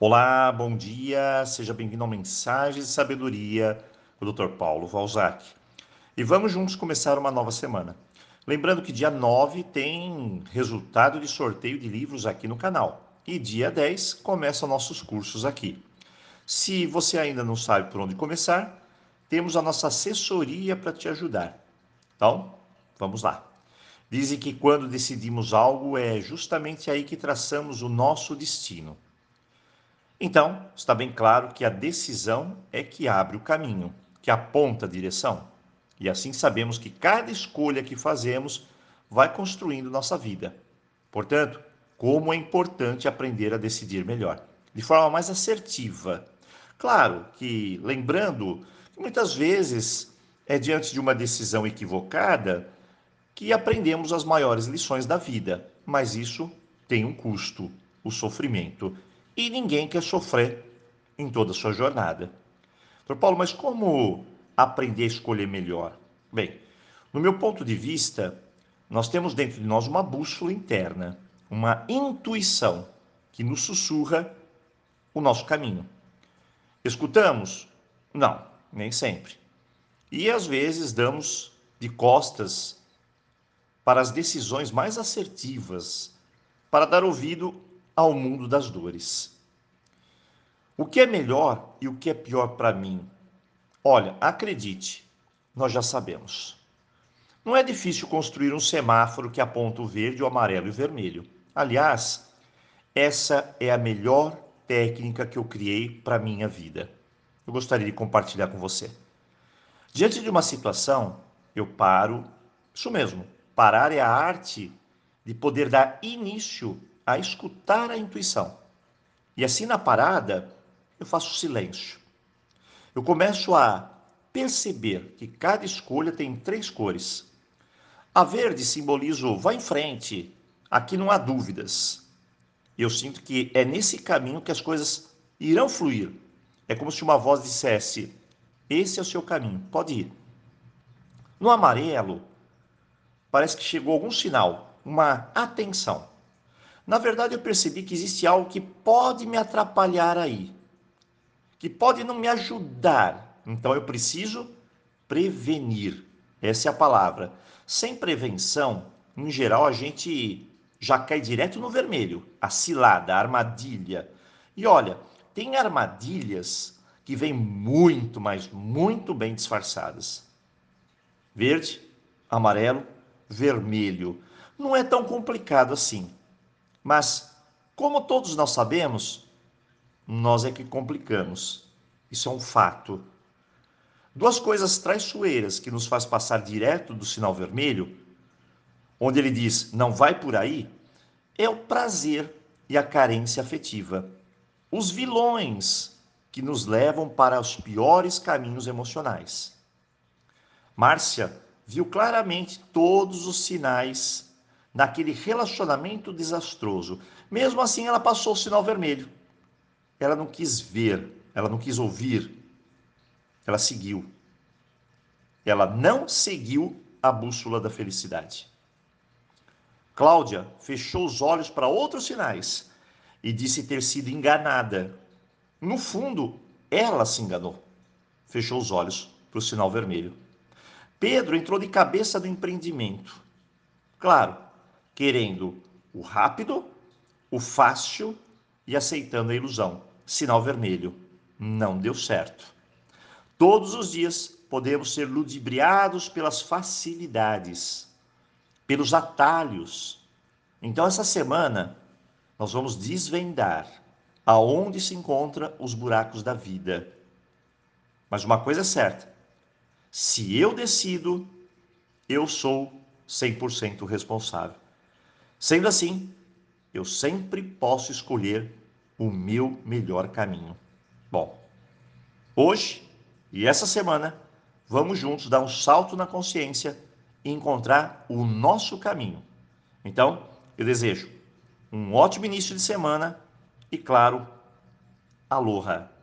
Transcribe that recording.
Olá, bom dia, seja bem-vindo ao Mensagens de Sabedoria do Dr. Paulo Valzac. E vamos juntos começar uma nova semana. Lembrando que dia 9 tem resultado de sorteio de livros aqui no canal. E dia 10 começam nossos cursos aqui. Se você ainda não sabe por onde começar, temos a nossa assessoria para te ajudar. Então, vamos lá. Dizem que quando decidimos algo é justamente aí que traçamos o nosso destino. Então, está bem claro que a decisão é que abre o caminho, que aponta a direção. E assim sabemos que cada escolha que fazemos vai construindo nossa vida. Portanto, como é importante aprender a decidir melhor, de forma mais assertiva. Claro que, lembrando que muitas vezes é diante de uma decisão equivocada que aprendemos as maiores lições da vida, mas isso tem um custo, o sofrimento e ninguém quer sofrer em toda a sua jornada. Doutor Paulo, mas como aprender a escolher melhor? Bem, no meu ponto de vista, nós temos dentro de nós uma bússola interna, uma intuição que nos sussurra o nosso caminho. Escutamos? Não, nem sempre. E às vezes damos de costas para as decisões mais assertivas, para dar ouvido ao mundo das dores. O que é melhor e o que é pior para mim? Olha, acredite, nós já sabemos. Não é difícil construir um semáforo que aponta o verde, o amarelo e o vermelho. Aliás, essa é a melhor técnica que eu criei para minha vida. Eu gostaria de compartilhar com você. Diante de uma situação, eu paro, isso mesmo, parar é a arte de poder dar início a escutar a intuição. E assim na parada, eu faço silêncio. Eu começo a perceber que cada escolha tem três cores. A verde simboliza o vá em frente, aqui não há dúvidas. Eu sinto que é nesse caminho que as coisas irão fluir. É como se uma voz dissesse: esse é o seu caminho, pode ir. No amarelo, parece que chegou algum sinal, uma atenção. Na verdade, eu percebi que existe algo que pode me atrapalhar aí, que pode não me ajudar. Então, eu preciso prevenir. Essa é a palavra. Sem prevenção, em geral, a gente já cai direto no vermelho, a cilada, a armadilha. E olha, tem armadilhas que vêm muito, mas muito bem disfarçadas. Verde, amarelo, vermelho. Não é tão complicado assim. Mas, como todos nós sabemos, nós é que complicamos. Isso é um fato. Duas coisas traiçoeiras que nos faz passar direto do sinal vermelho, onde ele diz não vai por aí, é o prazer e a carência afetiva. Os vilões que nos levam para os piores caminhos emocionais. Márcia viu claramente todos os sinais naquele relacionamento desastroso. Mesmo assim, ela passou o sinal vermelho. Ela não quis ver, ela não quis ouvir, ela seguiu. Ela não seguiu a bússola da felicidade. Cláudia fechou os olhos para outros sinais e disse ter sido enganada. No fundo, ela se enganou. Fechou os olhos para o sinal vermelho. Pedro entrou de cabeça no empreendimento. Claro, querendo o rápido, o fácil e aceitando a ilusão. Sinal vermelho. Não deu certo. Todos os dias podemos ser ludibriados pelas facilidades, pelos atalhos. Então, essa semana, nós vamos desvendar aonde se encontram os buracos da vida. Mas uma coisa é certa: se eu decido, eu sou 100% responsável. Sendo assim, eu sempre posso escolher o meu melhor caminho. Bom, hoje e essa semana, vamos juntos dar um salto na consciência e encontrar o nosso caminho. Então, eu desejo um ótimo início de semana e, claro, aloha!